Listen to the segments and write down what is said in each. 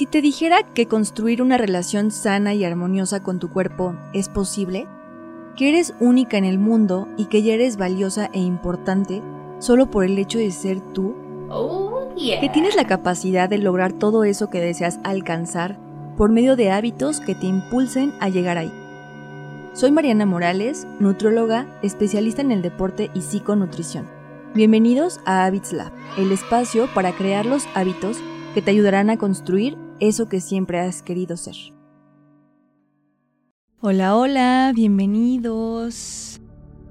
¿Y si te dijera que construir una relación sana y armoniosa con tu cuerpo es posible? Que eres única en el mundo y que ya eres valiosa e importante solo por el hecho de ser tú? Oh, yeah. Que tienes la capacidad de lograr todo eso que deseas alcanzar por medio de hábitos que te impulsen a llegar ahí. Soy Mariana Morales, nutrióloga, especialista en el deporte y psiconutrición. Bienvenidos a Habits Lab, el espacio para crear los hábitos que te ayudarán a construir eso que siempre has querido ser. Hola, hola, bienvenidos.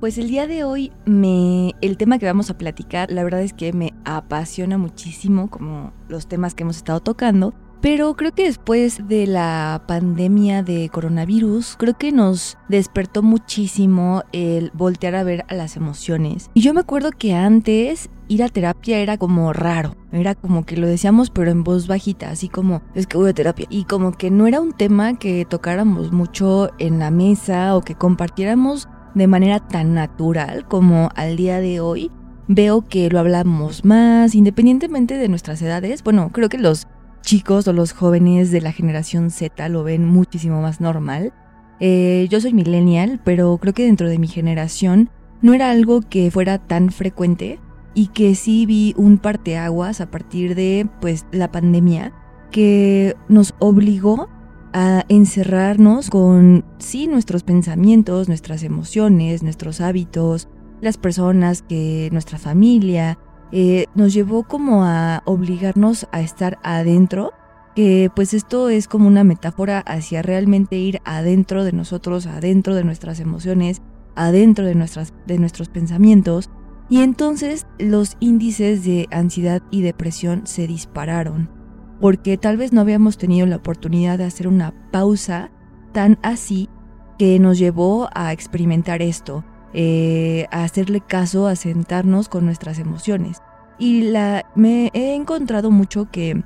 Pues el día de hoy me el tema que vamos a platicar, la verdad es que me apasiona muchísimo como los temas que hemos estado tocando, pero creo que después de la pandemia de coronavirus, creo que nos despertó muchísimo el voltear a ver a las emociones. Y yo me acuerdo que antes ir a terapia era como raro. Era como que lo decíamos pero en voz bajita, así como es que voy a terapia. Y como que no era un tema que tocáramos mucho en la mesa o que compartiéramos de manera tan natural como al día de hoy. Veo que lo hablamos más, independientemente de nuestras edades. Bueno, creo que los chicos o los jóvenes de la generación Z lo ven muchísimo más normal. Eh, yo soy millennial, pero creo que dentro de mi generación no era algo que fuera tan frecuente y que sí vi un parteaguas a partir de pues la pandemia que nos obligó a encerrarnos con sí nuestros pensamientos, nuestras emociones, nuestros hábitos, las personas que nuestra familia, eh, nos llevó como a obligarnos a estar adentro, que pues esto es como una metáfora hacia realmente ir adentro de nosotros, adentro de nuestras emociones, adentro de, nuestras, de nuestros pensamientos. Y entonces los índices de ansiedad y depresión se dispararon, porque tal vez no habíamos tenido la oportunidad de hacer una pausa tan así que nos llevó a experimentar esto. Eh, a hacerle caso, a sentarnos con nuestras emociones. Y la, me he encontrado mucho que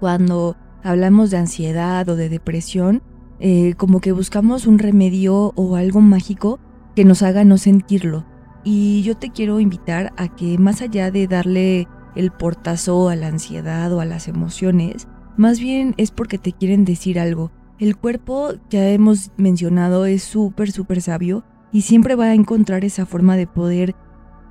cuando hablamos de ansiedad o de depresión, eh, como que buscamos un remedio o algo mágico que nos haga no sentirlo. Y yo te quiero invitar a que más allá de darle el portazo a la ansiedad o a las emociones, más bien es porque te quieren decir algo. El cuerpo, ya hemos mencionado, es súper, súper sabio y siempre va a encontrar esa forma de poder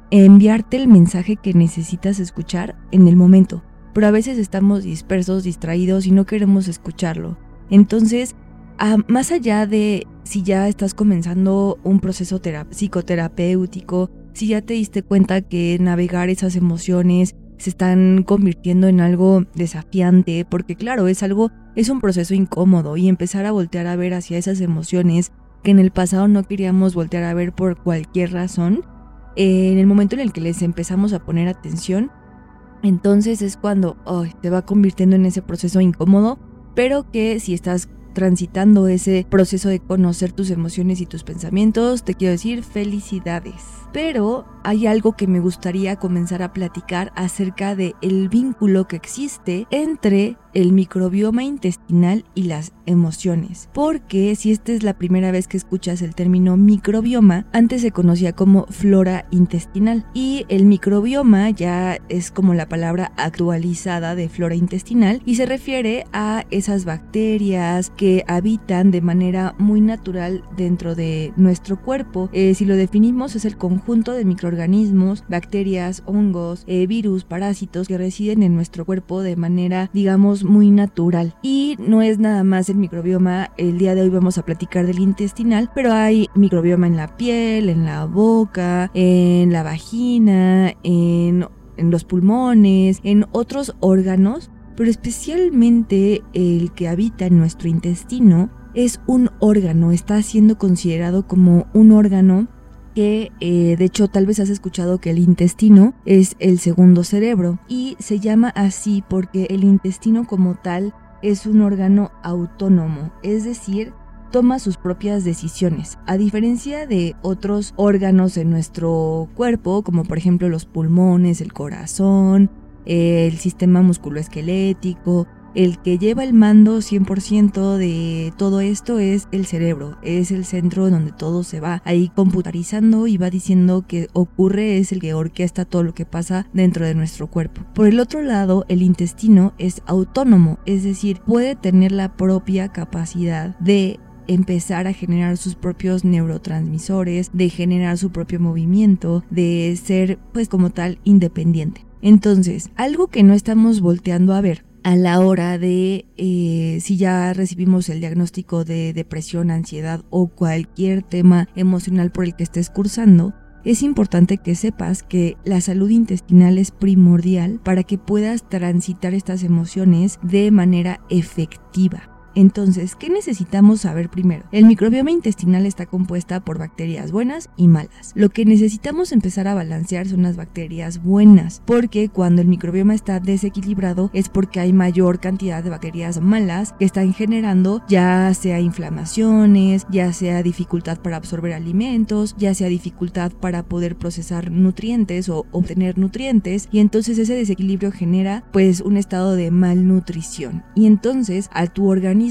enviarte el mensaje que necesitas escuchar en el momento. Pero a veces estamos dispersos, distraídos y no queremos escucharlo. Entonces, más allá de si ya estás comenzando un proceso psicoterapéutico, si ya te diste cuenta que navegar esas emociones se están convirtiendo en algo desafiante, porque claro, es algo, es un proceso incómodo y empezar a voltear a ver hacia esas emociones que en el pasado no queríamos voltear a ver por cualquier razón, en el momento en el que les empezamos a poner atención, entonces es cuando te va convirtiendo en ese proceso incómodo, pero que si estás transitando ese proceso de conocer tus emociones y tus pensamientos, te quiero decir felicidades. Pero hay algo que me gustaría comenzar a platicar acerca de el vínculo que existe entre el microbioma intestinal y las emociones. Porque si esta es la primera vez que escuchas el término microbioma, antes se conocía como flora intestinal y el microbioma ya es como la palabra actualizada de flora intestinal y se refiere a esas bacterias que habitan de manera muy natural dentro de nuestro cuerpo. Eh, si lo definimos es el conjunto de microorganismos, bacterias, hongos, eh, virus, parásitos que residen en nuestro cuerpo de manera digamos muy natural. Y no es nada más el microbioma, el día de hoy vamos a platicar del intestinal, pero hay microbioma en la piel, en la boca, en la vagina, en los pulmones, en otros órganos, pero especialmente el que habita en nuestro intestino es un órgano, está siendo considerado como un órgano que eh, de hecho tal vez has escuchado que el intestino es el segundo cerebro y se llama así porque el intestino como tal es un órgano autónomo, es decir, toma sus propias decisiones. A diferencia de otros órganos en nuestro cuerpo, como por ejemplo los pulmones, el corazón, el sistema musculoesquelético, el que lleva el mando 100% de todo esto es el cerebro, es el centro donde todo se va ahí computarizando y va diciendo que ocurre, es el que orquesta todo lo que pasa dentro de nuestro cuerpo. Por el otro lado, el intestino es autónomo, es decir, puede tener la propia capacidad de empezar a generar sus propios neurotransmisores, de generar su propio movimiento, de ser pues como tal independiente. Entonces, algo que no estamos volteando a ver a la hora de eh, si ya recibimos el diagnóstico de depresión, ansiedad o cualquier tema emocional por el que estés cursando, es importante que sepas que la salud intestinal es primordial para que puedas transitar estas emociones de manera efectiva. Entonces, ¿qué necesitamos saber primero? El microbioma intestinal está compuesta por bacterias buenas y malas. Lo que necesitamos empezar a balancear son las bacterias buenas, porque cuando el microbioma está desequilibrado es porque hay mayor cantidad de bacterias malas que están generando ya sea inflamaciones, ya sea dificultad para absorber alimentos, ya sea dificultad para poder procesar nutrientes o obtener nutrientes y entonces ese desequilibrio genera pues un estado de malnutrición y entonces a tu organismo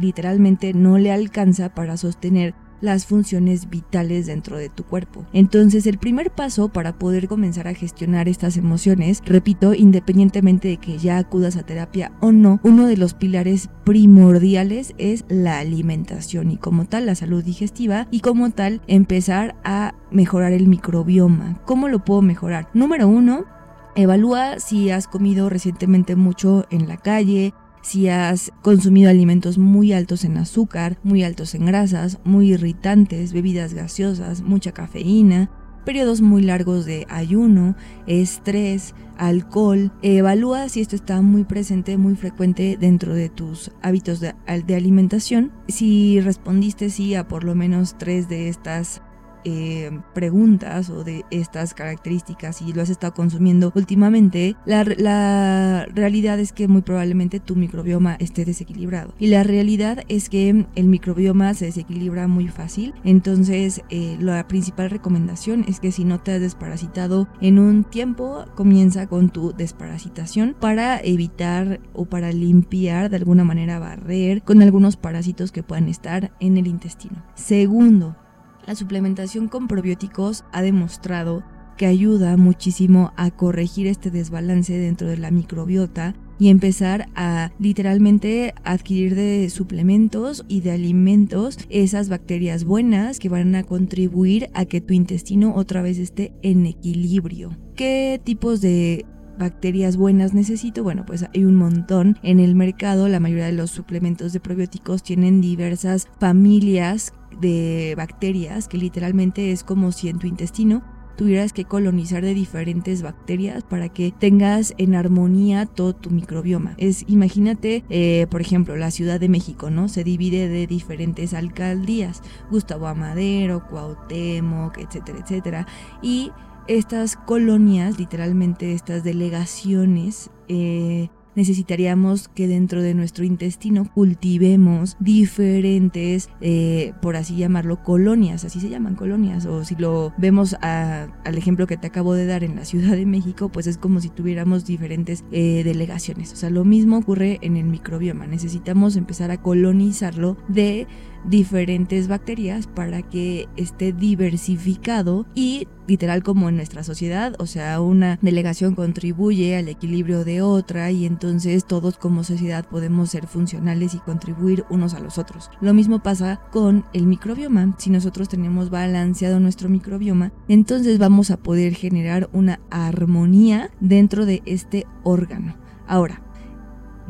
literalmente no le alcanza para sostener las funciones vitales dentro de tu cuerpo. Entonces el primer paso para poder comenzar a gestionar estas emociones, repito, independientemente de que ya acudas a terapia o no, uno de los pilares primordiales es la alimentación y como tal la salud digestiva y como tal empezar a mejorar el microbioma. ¿Cómo lo puedo mejorar? Número uno, Evalúa si has comido recientemente mucho en la calle, si has consumido alimentos muy altos en azúcar, muy altos en grasas, muy irritantes, bebidas gaseosas, mucha cafeína, periodos muy largos de ayuno, estrés, alcohol. Evalúa si esto está muy presente, muy frecuente dentro de tus hábitos de, alimentación. Si respondiste sí a por lo menos tres de estas eh, preguntas o de estas características y lo has estado consumiendo últimamente, la, realidad es que muy probablemente tu microbioma esté desequilibrado. Y la realidad es que el microbioma se desequilibra muy fácil. Entonces, eh, la principal recomendación es que si no te has desparasitado en un tiempo, comienza con tu desparasitación para evitar o para limpiar de alguna manera barrer con algunos parásitos que puedan estar en el intestino. Segundo, la suplementación con probióticos ha demostrado que ayuda muchísimo a corregir este desbalance dentro de la microbiota y empezar a literalmente adquirir de suplementos y de alimentos esas bacterias buenas que van a contribuir a que tu intestino otra vez esté en equilibrio. ¿Qué tipos de bacterias buenas necesito? Bueno, pues hay un montón en el mercado. La mayoría de los suplementos de probióticos tienen diversas familias de bacterias que literalmente es como si en tu intestino tuvieras que colonizar de diferentes bacterias para que tengas en armonía todo tu microbioma. Es, imagínate, eh, por ejemplo, la Ciudad de México, ¿no? Se divide de diferentes alcaldías, Gustavo Amadero, Cuauhtémoc, etcétera, etcétera. Y estas colonias, literalmente estas delegaciones, eh, necesitaríamos que dentro de nuestro intestino cultivemos diferentes, eh, por así llamarlo, colonias, así se llaman colonias, o si lo vemos al ejemplo que te acabo de dar en la Ciudad de México, pues es como si tuviéramos diferentes eh, delegaciones. O sea, lo mismo ocurre en el microbioma, necesitamos empezar a colonizarlo de diferentes bacterias para que esté diversificado y literal como en nuestra sociedad, o sea, una delegación contribuye al equilibrio de otra y entonces todos como sociedad podemos ser funcionales y contribuir unos a los otros. Lo mismo pasa con el microbioma. Si nosotros tenemos balanceado nuestro microbioma, entonces vamos a poder generar una armonía dentro de este órgano. Ahora,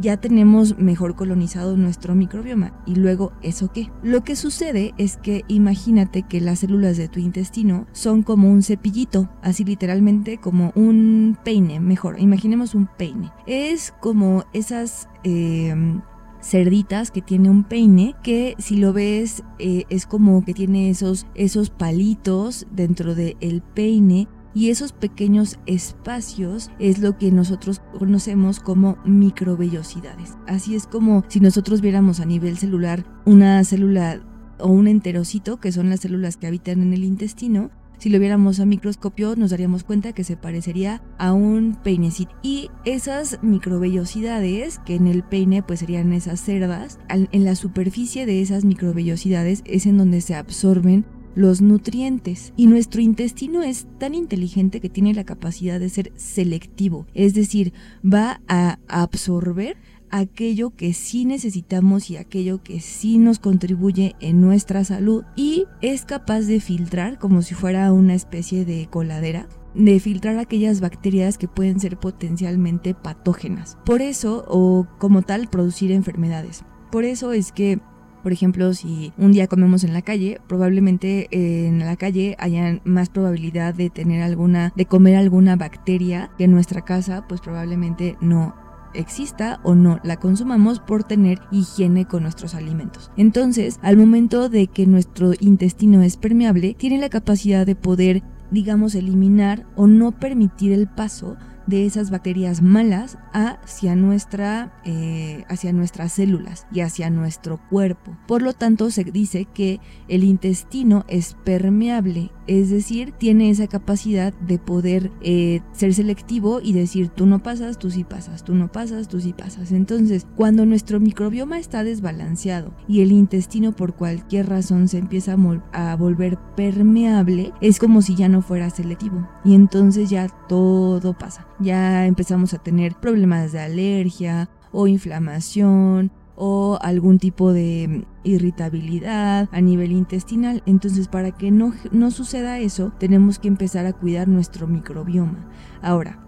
ya tenemos mejor colonizado nuestro microbioma. ¿Y luego eso qué? Lo que sucede es que imagínate que las células de tu intestino son como un cepillito, así literalmente como un peine, mejor, imaginemos un peine. Es como esas... Em, cerditas que tiene un peine que si lo ves eh, es como que tiene esos, esos palitos dentro del peine y esos pequeños espacios es lo que nosotros conocemos como microvellosidades. Así es como si nosotros viéramos a nivel celular una célula o un enterocito, que son las células que habitan en el intestino, si lo viéramos a microscopio nos daríamos cuenta que se parecería a un peinecito. Y esas microvellosidades, que en el peine pues serían esas cerdas, en la superficie de esas microvellosidades es en donde se absorben los nutrientes. Y nuestro intestino es tan inteligente que tiene la capacidad de ser selectivo, es decir, va a absorber aquello que sí necesitamos y aquello que sí nos contribuye en nuestra salud y es capaz de filtrar como si fuera una especie de coladera de filtrar aquellas bacterias que pueden ser potencialmente patógenas. Por eso, o como tal, producir enfermedades. Por eso es que por ejemplo, si un día comemos en la calle, probablemente eh, en la calle haya más probabilidad de tener alguna, de comer alguna bacteria que en nuestra casa, pues probablemente no exista o no la consumamos por tener higiene con nuestros alimentos. Entonces, al momento de que nuestro intestino es permeable, tiene la capacidad de poder, digamos, eliminar o no permitir el paso de esas bacterias malas hacia, nuestra, eh, hacia nuestras células y hacia nuestro cuerpo. Por lo tanto, se dice que el intestino es permeable, es decir, tiene esa capacidad de poder eh, ser selectivo y decir tú no pasas, tú sí pasas, tú no pasas, tú sí pasas. Entonces, cuando nuestro microbioma está desbalanceado y el intestino por cualquier razón se empieza a, a volver permeable, es como si ya no fuera selectivo y entonces ya todo pasa ya empezamos a tener problemas de alergia o inflamación o algún tipo de irritabilidad a nivel intestinal. Entonces, para que no, no suceda eso, tenemos que empezar a cuidar nuestro microbioma. Ahora,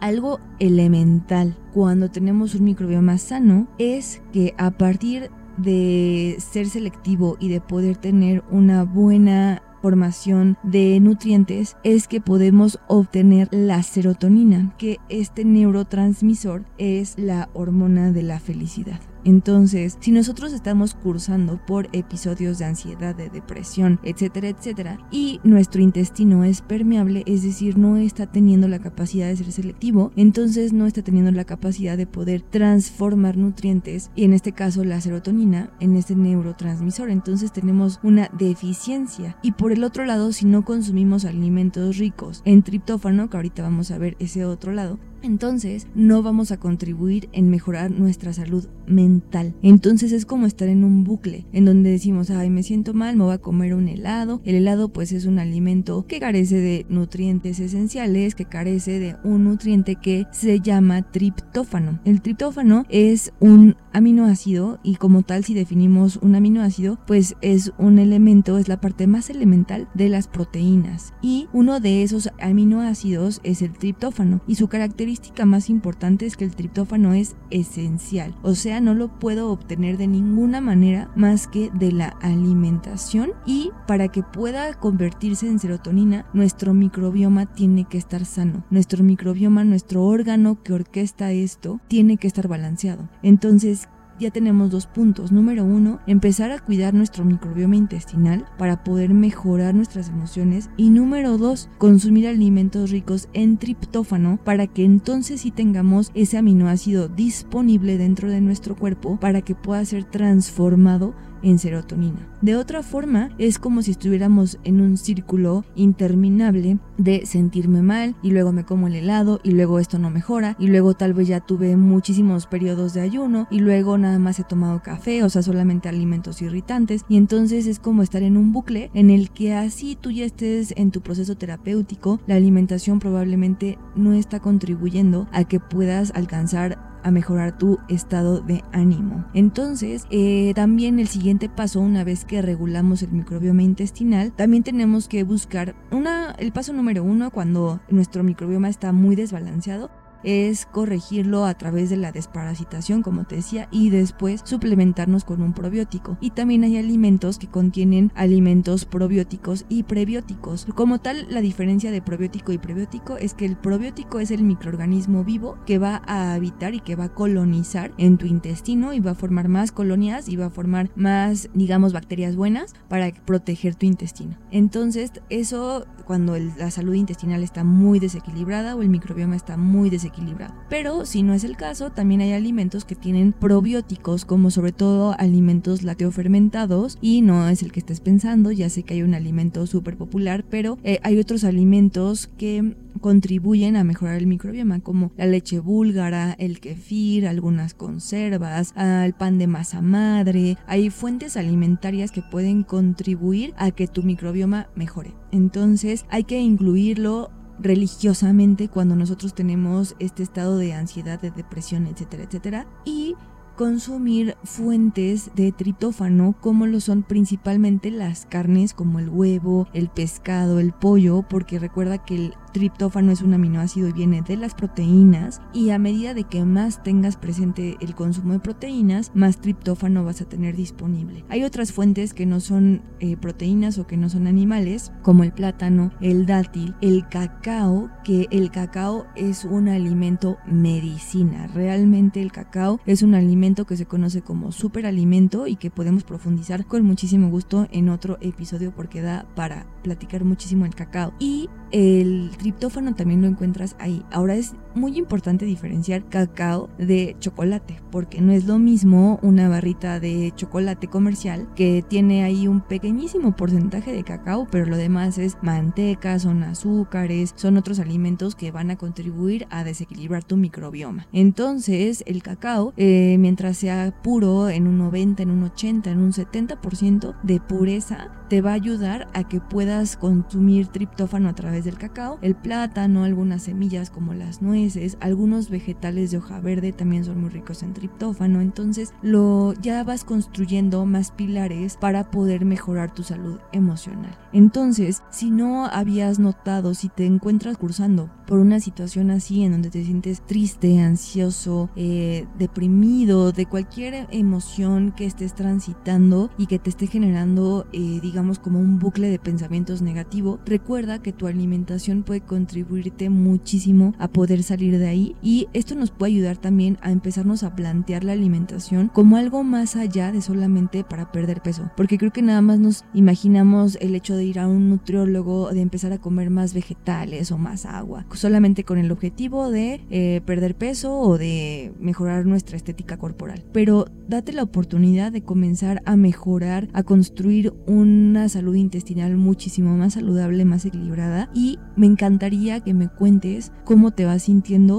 algo elemental cuando tenemos un microbioma sano es que a partir de ser selectivo y de poder tener una buena formación de nutrientes es que podemos obtener la serotonina, que este neurotransmisor es la hormona de la felicidad. Entonces, si nosotros estamos cursando por episodios de ansiedad, de depresión, etcétera, etcétera, y nuestro intestino es permeable, es decir, no está teniendo la capacidad de ser selectivo, entonces no está teniendo la capacidad de poder transformar nutrientes, y en este caso la serotonina, en este neurotransmisor. Entonces tenemos una deficiencia. Y por el otro lado, si no consumimos alimentos ricos en triptófano, que ahorita vamos a ver ese otro lado, entonces no vamos a contribuir en mejorar nuestra salud mental. Entonces es como estar en un bucle en donde decimos, ay, me siento mal, me voy a comer un helado. El helado pues es un alimento que carece de nutrientes esenciales, que carece de un nutriente que se llama triptófano. El triptófano es un aminoácido y como tal si definimos un aminoácido pues es un elemento, es la parte más elemental de las proteínas y uno de esos aminoácidos es el triptófano y su característica más importante es que el triptófano es esencial, o sea no lo puedo obtener de ninguna manera más que de la alimentación y para que pueda convertirse en serotonina nuestro microbioma tiene que estar sano, nuestro microbioma, nuestro órgano que orquesta esto tiene que estar balanceado. Entonces, ya tenemos dos puntos. Número uno, empezar a cuidar nuestro microbioma intestinal para poder mejorar nuestras emociones. Y número dos, consumir alimentos ricos en triptófano para que entonces sí tengamos ese aminoácido disponible dentro de nuestro cuerpo para que pueda ser transformado en serotonina. De otra forma, es como si estuviéramos en un círculo interminable de sentirme mal y luego me como el helado y luego esto no mejora y luego tal vez ya tuve muchísimos periodos de ayuno y luego nada más he tomado café, o sea, solamente alimentos irritantes y entonces es como estar en un bucle en el que así tú ya estés en tu proceso terapéutico, la alimentación probablemente no está contribuyendo a que puedas alcanzar a mejorar tu estado de ánimo. Entonces, eh, también el siguiente paso, una vez que regulamos el microbioma intestinal, también tenemos que buscar una, el paso número uno cuando nuestro microbioma está muy desbalanceado es corregirlo a través de la desparasitación, como te decía, y después suplementarnos con un probiótico. Y también hay alimentos que contienen alimentos probióticos y prebióticos. Como tal, la diferencia de probiótico y prebiótico es que el probiótico es el microorganismo vivo que va a habitar y que va a colonizar en tu intestino y va a formar más colonias y va a formar más, digamos, bacterias buenas para proteger tu intestino. Entonces, eso cuando la salud intestinal está muy desequilibrada o el microbioma está muy desequilibrado, desequilibrado. Pero si no es el caso, también hay alimentos que tienen probióticos, como sobre todo alimentos fermentados y no es el que estés pensando, ya sé que hay un alimento súper popular, pero eh, hay otros alimentos que contribuyen a mejorar el microbioma, como la leche búlgara, el kefir, algunas conservas, el pan de masa madre. Hay fuentes alimentarias que pueden contribuir a que tu microbioma mejore. Entonces hay que incluirlo religiosamente cuando nosotros tenemos este estado de ansiedad, de depresión, etcétera, etcétera. Y consumir fuentes de triptófano como lo son principalmente las carnes como el huevo, el pescado, el pollo, porque recuerda que el triptófano es un aminoácido y viene de las proteínas y a medida de que más tengas presente el consumo de proteínas, más triptófano vas a tener disponible. Hay otras fuentes que no son eh, proteínas o que no son animales, como el plátano, el dátil, el cacao, que el cacao es un alimento medicina. Realmente el cacao es un alimento que se conoce como superalimento y que podemos profundizar con muchísimo gusto en otro episodio porque da para platicar muchísimo el cacao. Y el triptófano también lo encuentras ahí. Ahora es muy importante diferenciar cacao de chocolate, porque no es lo mismo una barrita de chocolate comercial que tiene ahí un pequeñísimo porcentaje de cacao, pero lo demás es manteca, son azúcares, son otros alimentos que van a contribuir a desequilibrar tu microbioma. Entonces, el cacao, eh, mientras sea puro, en un 90, en un 80, en un 70% de pureza, te va a ayudar a que puedas consumir triptófano a través del cacao, el plátano, algunas semillas como las nueces, algunos vegetales de hoja verde también son muy ricos en triptófano, entonces lo ya vas construyendo más pilares para poder mejorar tu salud emocional. Entonces, si no habías notado, si te encuentras cursando por una situación así en donde te sientes triste, ansioso, eh, deprimido, de cualquier emoción que estés transitando y que te esté generando, eh, digamos, como un bucle de pensamientos negativo, recuerda que tu alimentación puede contribuirte muchísimo a poder salir de ahí. Y esto nos puede ayudar también a empezarnos a plantear la alimentación como algo más allá de solamente para perder peso, porque creo que nada más nos imaginamos el hecho de ir a un nutriólogo, de empezar a comer más vegetales o más agua solamente con el objetivo de eh, perder peso o de mejorar nuestra estética corporal. Pero date la oportunidad de comenzar a mejorar, a construir una salud intestinal muchísimo más saludable, más equilibrada. Y me encantaría que me cuentes cómo te vas sintiendo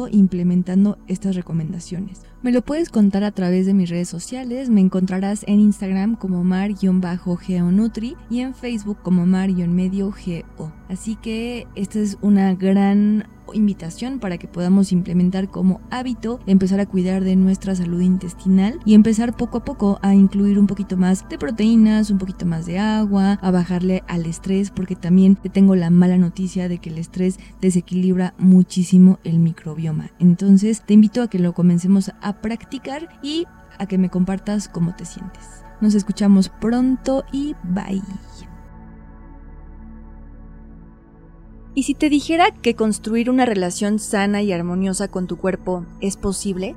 implementando estas recomendaciones. Me lo puedes contar a través de mis redes sociales, me encontrarás en Instagram como mar-geonutri y en Facebook como mar-medio-geo. Así que esta es una gran invitación para que podamos implementar como hábito empezar a cuidar de nuestra salud intestinal y empezar poco a poco a incluir un poquito más de proteínas, un poquito más de agua, a bajarle al estrés porque también te tengo la mala noticia de que el estrés desequilibra muchísimo el microbioma. Entonces te invito a que lo comencemos a practicar y a que me compartas cómo te sientes. Nos escuchamos pronto y bye. ¿Y si te dijera que construir una relación sana y armoniosa con tu cuerpo es posible?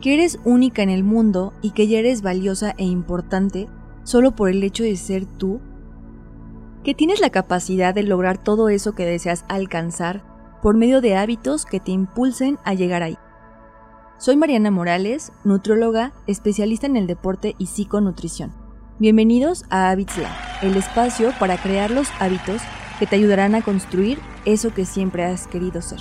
¿Que eres única en el mundo y que ya eres valiosa e importante solo por el hecho de ser tú? ¿Que tienes la capacidad de lograr todo eso que deseas alcanzar por medio de hábitos que te impulsen a llegar ahí? Soy Mariana Morales, nutrióloga, especialista en el deporte y psiconutrición. Bienvenidos a Habits el espacio para crear los hábitos que te ayudarán a construir eso que siempre has querido ser.